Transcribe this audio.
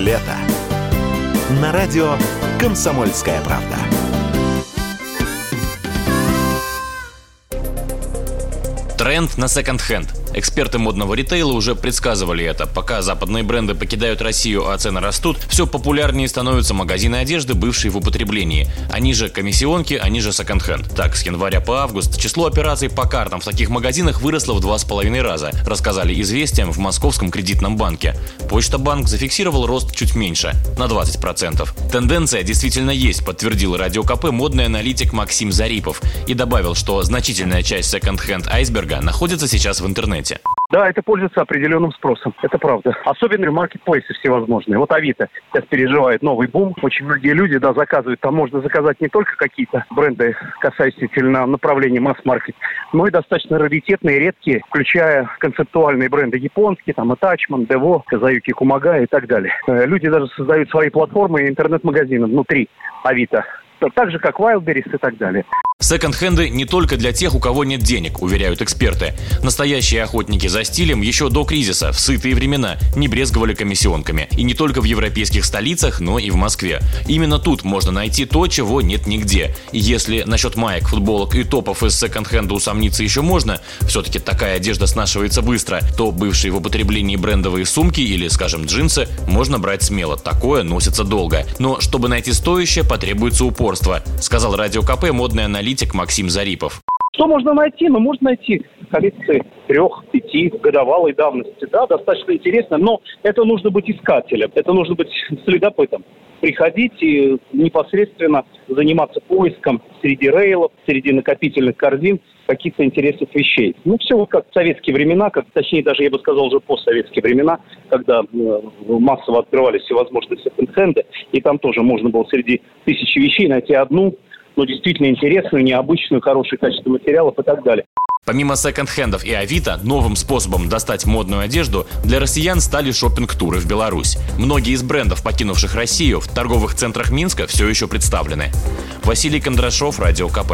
лето» на радио «Комсомольская правда». Тренд на секонд-хенд. Эксперты модного ритейла уже предсказывали это. Пока западные бренды покидают Россию, а цены растут, все популярнее становятся магазины одежды, бывшие в употреблении. Они же комиссионки, они же секонд-хенд. Так, с января по август число операций по картам в таких магазинах выросло в два с половиной раза, рассказали известиям в Московском кредитном банке. Почта банк зафиксировал рост чуть меньше, на 20%. Тенденция действительно есть, подтвердил Радио КП модный аналитик Максим Зарипов и добавил, что значительная часть секонд-хенд айсберга находится сейчас в интернете интернете. Да, это пользуется определенным спросом. Это правда. Особенно маркетплейсы всевозможные. Вот Авито сейчас переживает новый бум. Очень многие люди, да, заказывают. Там можно заказать не только какие-то бренды, касающиеся направления масс-маркет, но и достаточно раритетные, редкие, включая концептуальные бренды японские, там, Attachment, Devo, Казаюки Кумага и так далее. Э, люди даже создают свои платформы и интернет-магазины внутри Авито так же, как Wildberries и так далее. Секонд-хенды не только для тех, у кого нет денег, уверяют эксперты. Настоящие охотники за стилем еще до кризиса, в сытые времена, не брезговали комиссионками. И не только в европейских столицах, но и в Москве. Именно тут можно найти то, чего нет нигде. И если насчет маек, футболок и топов из секонд-хенда усомниться еще можно, все-таки такая одежда снашивается быстро, то бывшие в употреблении брендовые сумки или, скажем, джинсы можно брать смело. Такое носится долго. Но чтобы найти стоящее, потребуется упорство, сказал Радио КП модный аналитик аналитик Максим Зарипов. Что можно найти? Ну, можно найти коллекции трех, пяти годовалой давности. Да, достаточно интересно, но это нужно быть искателем, это нужно быть следопытом. Приходить и непосредственно заниматься поиском среди рейлов, среди накопительных корзин каких-то интересных вещей. Ну, все вот как в советские времена, как, точнее, даже я бы сказал, уже постсоветские времена, когда э, массово открывались всевозможные секонд-хенды, и там тоже можно было среди тысячи вещей найти одну, но действительно интересную, необычную, хорошее качество материалов и так далее. Помимо секонд-хендов и Авито, новым способом достать модную одежду для россиян стали шопинг-туры в Беларусь. Многие из брендов, покинувших Россию, в торговых центрах Минска все еще представлены. Василий Кондрашов, Радио КП.